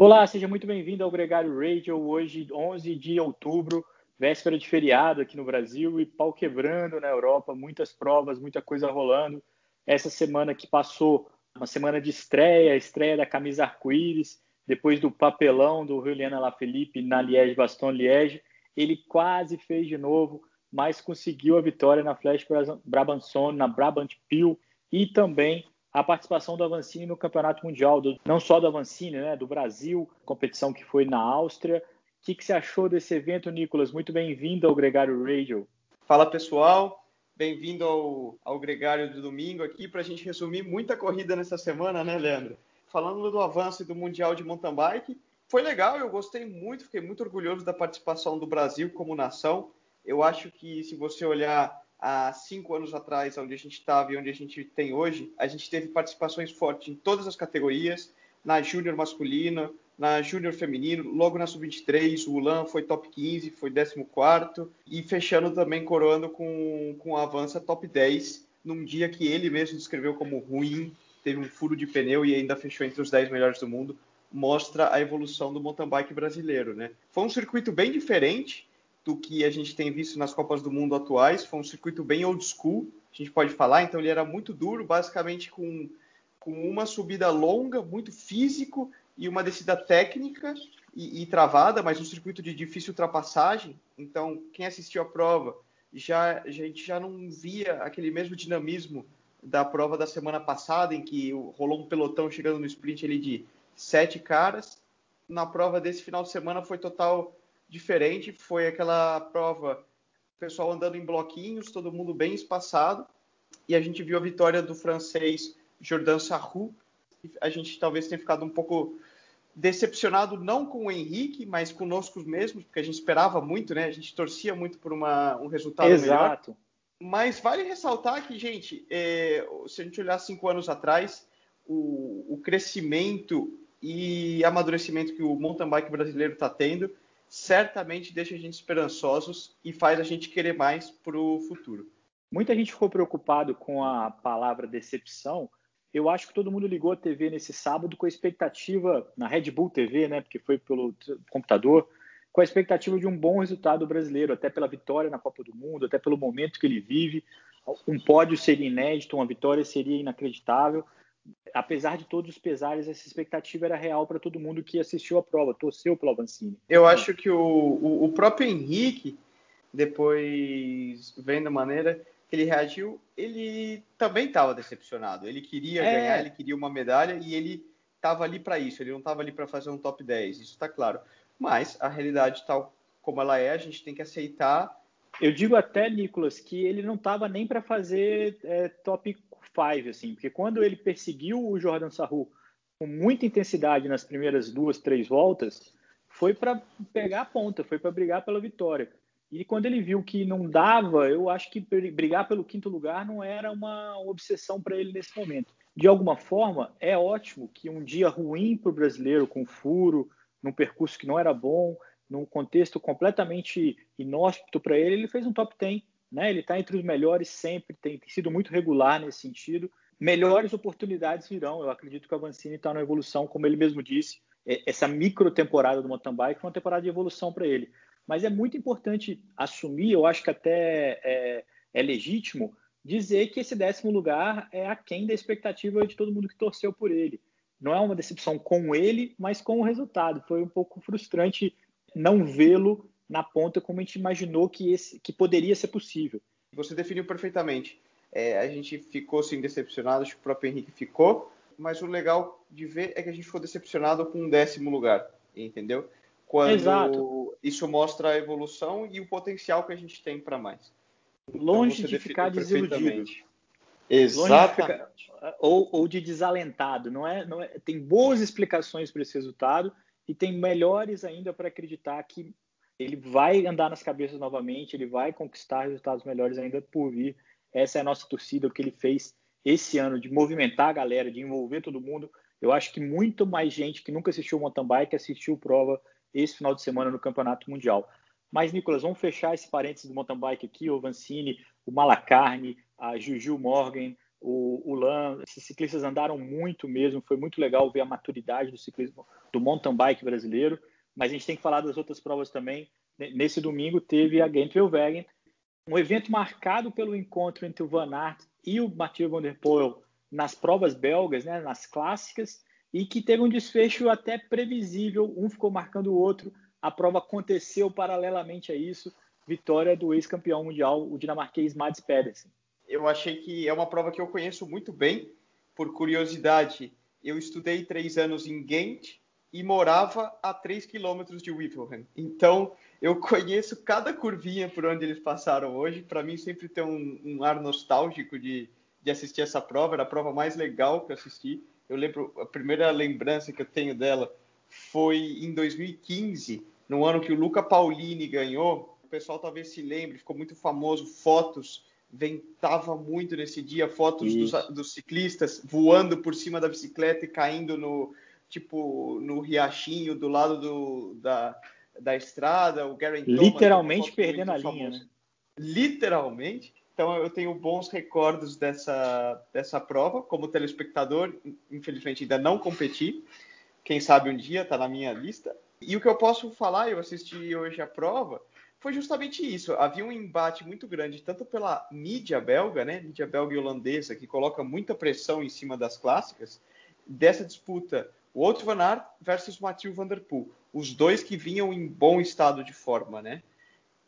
Olá, seja muito bem-vindo ao Gregário Radio. Hoje, 11 de outubro, véspera de feriado aqui no Brasil e pau quebrando na Europa, muitas provas, muita coisa rolando. Essa semana que passou, uma semana de estreia, estreia da camisa arco-íris, depois do papelão do Juliana Alaphilippe na Liège-Bastogne-Liège, ele quase fez de novo, mas conseguiu a vitória na Flash Brabanson, na Brabant Pil e também a participação do Avancini no Campeonato Mundial, do, não só do Avancini, né, do Brasil, competição que foi na Áustria. O que, que você achou desse evento, Nicolas? Muito bem-vindo ao Gregário Radio. Fala pessoal, bem-vindo ao, ao Gregário do domingo aqui para a gente resumir muita corrida nessa semana, né, Leandro? Falando do avanço do Mundial de Mountain Bike, foi legal, eu gostei muito, fiquei muito orgulhoso da participação do Brasil como nação. Eu acho que se você olhar há cinco anos atrás, onde a gente estava e onde a gente tem hoje, a gente teve participações fortes em todas as categorias, na júnior masculino, na júnior feminino, logo na sub-23, o Ulan foi top 15, foi 14 e fechando também coroando com, com a avança top 10, num dia que ele mesmo descreveu como ruim, teve um furo de pneu e ainda fechou entre os 10 melhores do mundo, mostra a evolução do mountain bike brasileiro, né? Foi um circuito bem diferente, do que a gente tem visto nas Copas do Mundo atuais. Foi um circuito bem old school, a gente pode falar. Então ele era muito duro, basicamente com, com uma subida longa, muito físico e uma descida técnica e, e travada, mas um circuito de difícil ultrapassagem. Então quem assistiu a prova já a gente já não via aquele mesmo dinamismo da prova da semana passada, em que rolou um pelotão chegando no sprint ali de sete caras. Na prova desse final de semana foi total diferente. Foi aquela prova, pessoal andando em bloquinhos, todo mundo bem espaçado. E a gente viu a vitória do francês Jordan Sarrou. A gente talvez tenha ficado um pouco decepcionado, não com o Henrique, mas conosco mesmos, porque a gente esperava muito, né? A gente torcia muito por uma, um resultado Exato. melhor. Mas vale ressaltar que, gente, é, se a gente olhar cinco anos atrás, o, o crescimento e amadurecimento que o mountain bike brasileiro está tendo certamente deixa a gente esperançosos e faz a gente querer mais para o futuro. Muita gente ficou preocupado com a palavra decepção. Eu acho que todo mundo ligou a TV nesse sábado com a expectativa, na Red Bull TV, né, porque foi pelo computador, com a expectativa de um bom resultado brasileiro, até pela vitória na Copa do Mundo, até pelo momento que ele vive. Um pódio seria inédito, uma vitória seria inacreditável apesar de todos os pesares, essa expectativa era real para todo mundo que assistiu a prova, torceu pelo Avancini. Eu acho que o, o, o próprio Henrique, depois vendo a maneira que ele reagiu, ele também estava decepcionado. Ele queria é. ganhar, ele queria uma medalha e ele estava ali para isso. Ele não estava ali para fazer um top 10, isso está claro. Mas a realidade tal como ela é, a gente tem que aceitar. Eu digo até, Nicolas, que ele não estava nem para fazer é, top five, assim, porque quando ele perseguiu o Jordan Sarru com muita intensidade nas primeiras duas, três voltas, foi para pegar a ponta, foi para brigar pela vitória. E quando ele viu que não dava, eu acho que brigar pelo quinto lugar não era uma obsessão para ele nesse momento. De alguma forma, é ótimo que um dia ruim para o brasileiro, com furo, num percurso que não era bom, num contexto completamente inóspito para ele, ele fez um top 10 né? Ele está entre os melhores sempre, tem, tem, sido muito regular nesse sentido. Melhores oportunidades virão. Eu acredito que o Avancini está na evolução, como ele mesmo disse. Essa micro temporada do mountain bike foi uma temporada de evolução para ele. Mas é muito importante assumir, eu acho que até é, é legítimo, dizer que esse décimo lugar é aquém da expectativa de todo mundo que torceu por ele. Não é uma decepção com ele, mas com o resultado. Foi um pouco frustrante não vê-lo na ponta como a gente imaginou que, esse, que poderia ser possível. Você definiu perfeitamente. É, a gente ficou sim decepcionado, acho que o próprio Henrique ficou, mas o legal de ver é que a gente ficou decepcionado com um décimo lugar, entendeu? Quando Exato. isso mostra a evolução e o potencial que a gente tem para mais. Então, Longe de ficar desiludido. Exatamente. ou, ou, de desalentado. Não é, não é, tem boas explicações para esse resultado e tem melhores ainda para acreditar que ele vai andar nas cabeças novamente, ele vai conquistar resultados melhores ainda por vir. Essa é a nossa torcida, o que ele fez esse ano de movimentar a galera, de envolver todo mundo. Eu acho que muito mais gente que nunca assistiu mountain bike assistiu prova esse final de semana no Campeonato Mundial. Mas, Nicolas, vamos fechar esse parênteses do mountain bike aqui, o Vancini, o Malacarne, a Juju Morgan, o, o Lan, esses ciclistas andaram muito mesmo, foi muito legal ver a maturidade do ciclismo do mountain bike brasileiro, mas a gente tem que falar das outras provas também. Nesse domingo teve a Gent-Wevelgem, um evento marcado pelo encontro entre o Van Aert e o Mathieu Van Der Poel nas provas belgas, né, nas clássicas, e que teve um desfecho até previsível, um ficou marcando o outro, a prova aconteceu paralelamente a isso, vitória do ex-campeão mundial, o dinamarquês Mads Pedersen eu achei que é uma prova que eu conheço muito bem. Por curiosidade, eu estudei três anos em Ghent e morava a 3 quilômetros de Wevelgem. Então, eu conheço cada curvinha por onde eles passaram hoje. Para mim, sempre tem um, um ar nostálgico de, de, assistir essa prova. Era a prova mais legal que eu assisti. Eu lembro, a primeira lembrança que eu tenho dela foi em 2015, no ano que o Luca Paulini ganhou. O pessoal talvez se lembre, ficou muito famoso, fotos ventava muito nesse dia, fotos dos, dos, ciclistas voando por cima da bicicleta e caindo no tipo no riachinho do lado do, da, da estrada, o Gary literalmente perdendo a linha, né? Literalmente. Então eu tenho bons recordos dessa dessa prova como telespectador, infelizmente ainda não competi. Quem sabe um dia está na minha lista. E o que eu posso falar, eu assisti hoje a prova, foi justamente isso. Havia um embate muito grande, tanto pela mídia belga, né, mídia belga e holandesa, que coloca muita pressão em cima das clássicas, dessa disputa, Wout van Aert versus Mathieu van der Poel, os dois que vinham em bom estado de forma, né?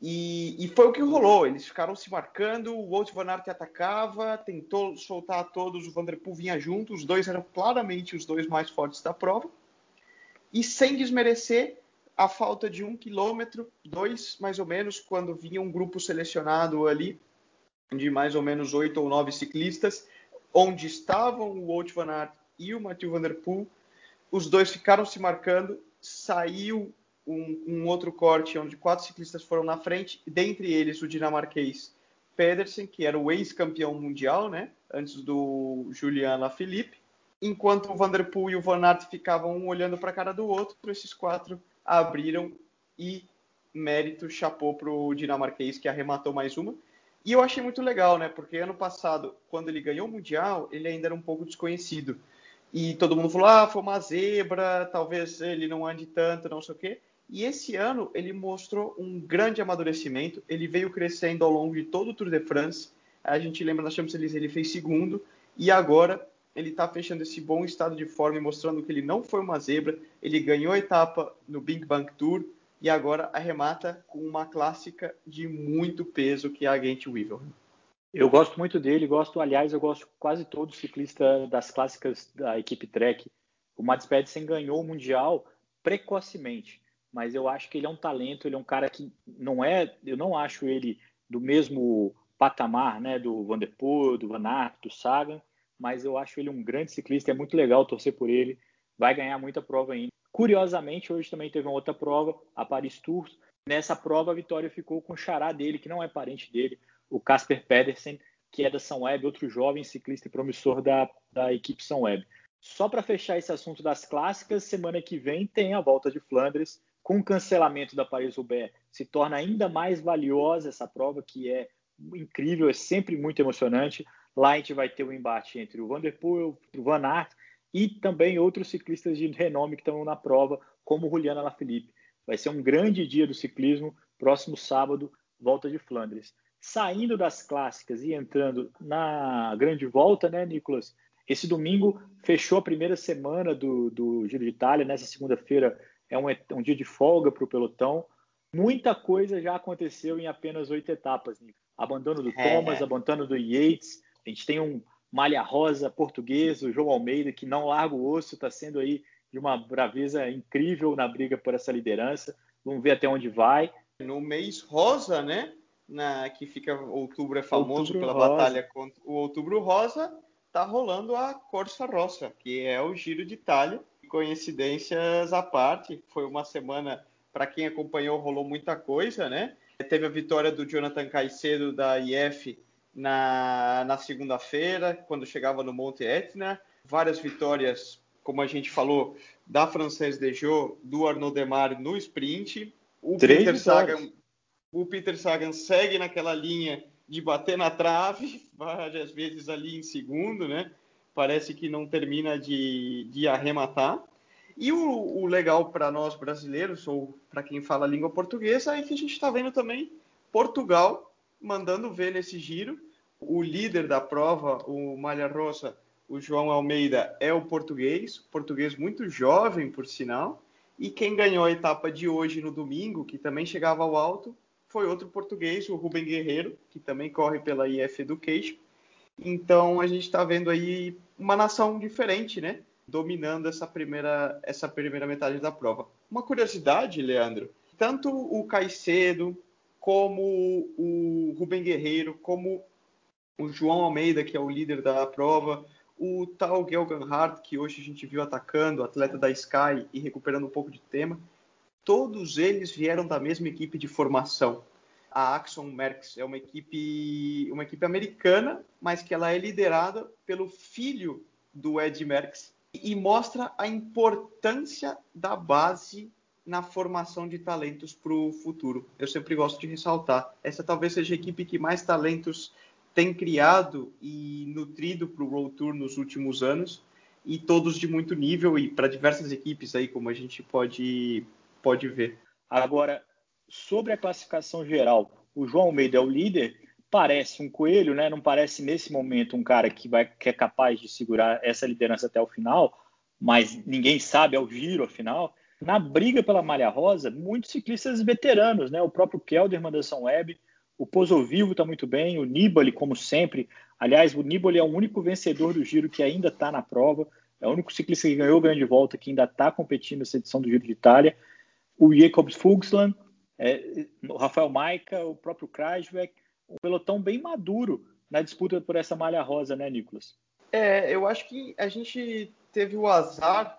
E, e foi o que rolou. Eles ficaram se marcando, o Wout van Aert atacava, tentou soltar a todos, o van der Poel vinha junto, os dois eram claramente os dois mais fortes da prova. E sem desmerecer, a falta de um quilômetro, dois mais ou menos, quando vinha um grupo selecionado ali de mais ou menos oito ou nove ciclistas, onde estavam o Wout van Aert e o Mathieu van der Poel, os dois ficaram se marcando, saiu um, um, outro corte onde quatro ciclistas foram na frente, dentre eles o dinamarquês Pedersen, que era o ex-campeão mundial, né, antes do Julian Lafilippe, enquanto o Van der Poel e o Van Aert ficavam um olhando para a cara do outro, esses quatro abriram e mérito chapou para o dinamarquês que arrematou mais uma. E eu achei muito legal, né? Porque ano passado, quando ele ganhou o Mundial, ele ainda era um pouco desconhecido. E todo mundo falou: ah, foi uma zebra, talvez ele não ande tanto, não sei o quê. E esse ano ele mostrou um grande amadurecimento. Ele veio crescendo ao longo de todo o Tour de France. A gente lembra na Champs-Élysées ele fez segundo e agora ele está fechando esse bom estado de forma e mostrando que ele não foi uma zebra. Ele ganhou a etapa no Big Bang Tour e agora arremata com uma clássica de muito peso que é a Gent Weevil. Eu gosto muito dele, gosto, aliás, eu gosto quase todo ciclista das clássicas da equipe Trek. O Mads Pedersen ganhou o Mundial precocemente, mas eu acho que ele é um talento, ele é um cara que não é, eu não acho ele do mesmo patamar, né, do Van der Poel, do Van Aert, do Sagan, mas eu acho ele um grande ciclista, é muito legal torcer por ele, vai ganhar muita prova ainda. Curiosamente, hoje também teve uma outra prova, a Paris Tours. Nessa prova, a vitória ficou com o xará dele, que não é parente dele, o Casper Pedersen, que é da São Web, outro jovem ciclista e promissor da, da equipe São Web. Só para fechar esse assunto das clássicas, semana que vem tem a volta de Flandres, com o cancelamento da Paris-Roubaix, se torna ainda mais valiosa essa prova, que é incrível, é sempre muito emocionante. Lá a gente vai ter o um embate entre o Vanderpool, o Van Aert e também outros ciclistas de renome que estão na prova, como Juliana Lafilippe. Vai ser um grande dia do ciclismo, próximo sábado, volta de Flandres. Saindo das clássicas e entrando na grande volta, né, Nicolas? Esse domingo fechou a primeira semana do, do Giro de Itália. Nessa segunda-feira é um, um, dia de folga para o pelotão. Muita coisa já aconteceu em apenas oito etapas. Abandono do é. Thomas, abandono do Yates, a gente tem um malha rosa português, o João Almeida, que não larga o osso, está sendo aí de uma braveza incrível na briga por essa liderança. Vamos ver até onde vai. No mês rosa, né? Na, que fica outubro é famoso outubro pela rosa. batalha contra o outubro rosa, tá rolando a Corsa Rossa, que é o Giro de Itália. Coincidências à parte, foi uma semana para quem acompanhou rolou muita coisa, né? Teve a vitória do Jonathan Caicedo da IF na, na segunda-feira, quando chegava no Monte Etna. Várias vitórias, como a gente falou, da Française Dejot, do Arnaud Demar no sprint. O Três Peter Sagan, o Peter Sagan segue naquela linha de bater na trave, várias vezes ali em segundo, né? Parece que não termina de, de arrematar. E o, o legal para nós brasileiros, ou para quem fala a língua portuguesa, é que a gente está vendo também Portugal mandando ver nesse giro. O líder da prova, o Malha Rosa, o João Almeida, é o português, português muito jovem, por sinal. E quem ganhou a etapa de hoje no domingo, que também chegava ao alto, foi outro português, o Rubem Guerreiro, que também corre pela IF Education. Então a gente está vendo aí uma nação diferente, né? Dominando essa primeira, essa primeira metade da prova. Uma curiosidade, Leandro: tanto o Caicedo, como o Rubem Guerreiro, como o João Almeida, que é o líder da prova, o tal Gelgan Hart, que hoje a gente viu atacando, atleta da Sky e recuperando um pouco de tema, todos eles vieram da mesma equipe de formação. A Axon Merckx é uma equipe, uma equipe americana, mas que ela é liderada pelo filho do Ed Merckx e mostra a importância da base na formação de talentos para o futuro. Eu sempre gosto de ressaltar. Essa talvez seja a equipe que mais talentos tem criado e nutrido para o World Tour nos últimos anos e todos de muito nível e para diversas equipes aí, como a gente pode, pode ver. Agora, sobre a classificação geral, o João Almeida é o líder, parece um coelho, né? Não parece nesse momento um cara que, vai, que é capaz de segurar essa liderança até o final, mas ninguém sabe ao giro, afinal. Na briga pela malha rosa, muitos ciclistas veteranos, né? O próprio Kelderman da São Web, o Pozo Vivo está muito bem, o Nibali, como sempre. Aliás, o Nibali é o único vencedor do giro que ainda está na prova. É o único ciclista que ganhou a grande volta que ainda está competindo nessa edição do Giro de Itália. O Jacobs Fugsland, é, o Rafael Maica, o próprio Krajvek. Um pelotão bem maduro na disputa por essa malha rosa, né, Nicolas? É, eu acho que a gente teve o azar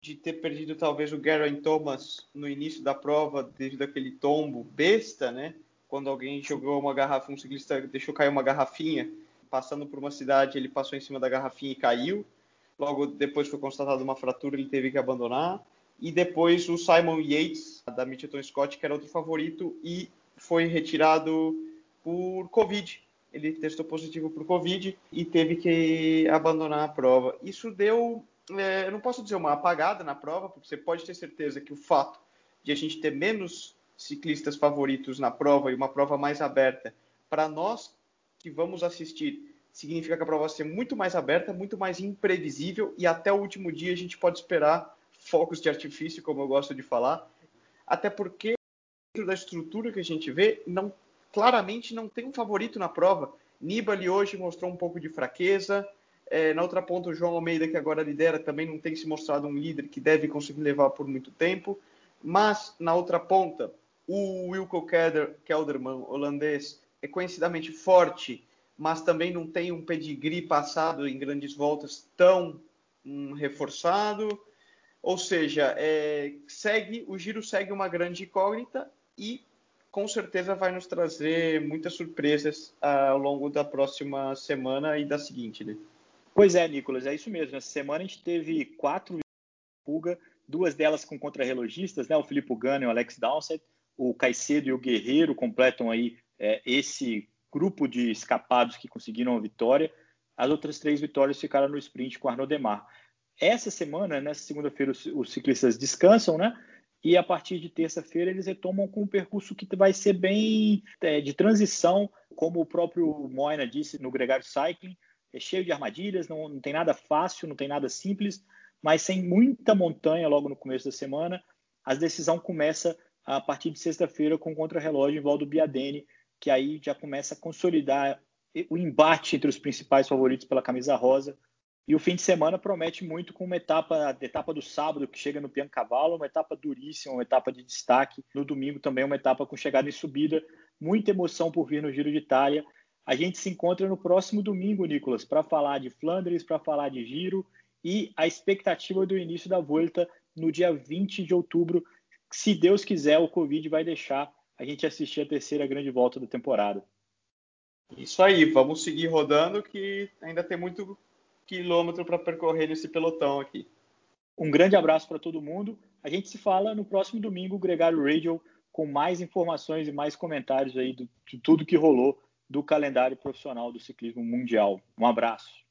de ter perdido talvez o Geraint Thomas no início da prova devido àquele tombo besta, né? Quando alguém jogou uma garrafa, um ciclista deixou cair uma garrafinha, passando por uma cidade, ele passou em cima da garrafinha e caiu. Logo depois foi constatada uma fratura, ele teve que abandonar. E depois o Simon Yates, da Mitchelton Scott, que era outro favorito, e foi retirado por Covid. Ele testou positivo por Covid e teve que abandonar a prova. Isso deu, é, eu não posso dizer uma apagada na prova, porque você pode ter certeza que o fato de a gente ter menos ciclistas favoritos na prova e uma prova mais aberta, para nós que vamos assistir, significa que a prova vai ser muito mais aberta, muito mais imprevisível e até o último dia a gente pode esperar focos de artifício, como eu gosto de falar, até porque dentro da estrutura que a gente vê, não claramente não tem um favorito na prova. Nibali hoje mostrou um pouco de fraqueza. É, na outra ponta, o João Almeida, que agora lidera, também não tem se mostrado um líder que deve conseguir levar por muito tempo. Mas, na outra ponta, o Wilco Kelderman, holandês, é conhecidamente forte, mas também não tem um pedigree passado em grandes voltas tão um, reforçado. Ou seja, é, segue o giro segue uma grande incógnita e com certeza vai nos trazer muitas surpresas ao longo da próxima semana e da seguinte. Né? Pois é, Nicolas, é isso mesmo. Essa semana a gente teve quatro fuga, duas delas com contrarrelogistas, né? O Filipe Gano e o Alex Dowsett o Caicedo e o Guerreiro completam aí é, esse grupo de escapados que conseguiram a vitória. As outras três vitórias ficaram no sprint com Arnaud Demar. Essa semana, nessa segunda-feira, os, ciclistas descansam, né? E a partir de terça-feira eles retomam com um percurso que vai ser bem é, de transição, como o próprio Moina disse no Gregário Cycling, é cheio de armadilhas, não, não tem nada fácil, não tem nada simples, mas sem muita montanha logo no começo da semana, a decisão começa a partir de sexta-feira com o contra-relógio em Valdo Biadene, que aí já começa a consolidar o embate entre os principais favoritos pela camisa rosa. E o fim de semana promete muito com uma etapa, a etapa do sábado, que chega no Piano Cavalo, uma etapa duríssima, uma etapa de destaque. No domingo também uma etapa com chegada e subida. Muita emoção por vir no Giro de Itália. A gente se encontra no próximo domingo, Nicolas, para falar de Flandres, para falar de Giro e a expectativa do início da Volta no dia 20 de outubro, se Deus quiser, o Covid vai deixar a gente assistir a terceira grande volta da temporada. Isso aí, vamos seguir rodando que ainda tem muito quilômetro para percorrer nesse pelotão aqui. Um grande abraço para todo mundo. A gente se fala no próximo domingo, Gregário Radio, com mais informações e mais comentários aí do, de tudo que rolou do calendário profissional do ciclismo mundial. Um abraço.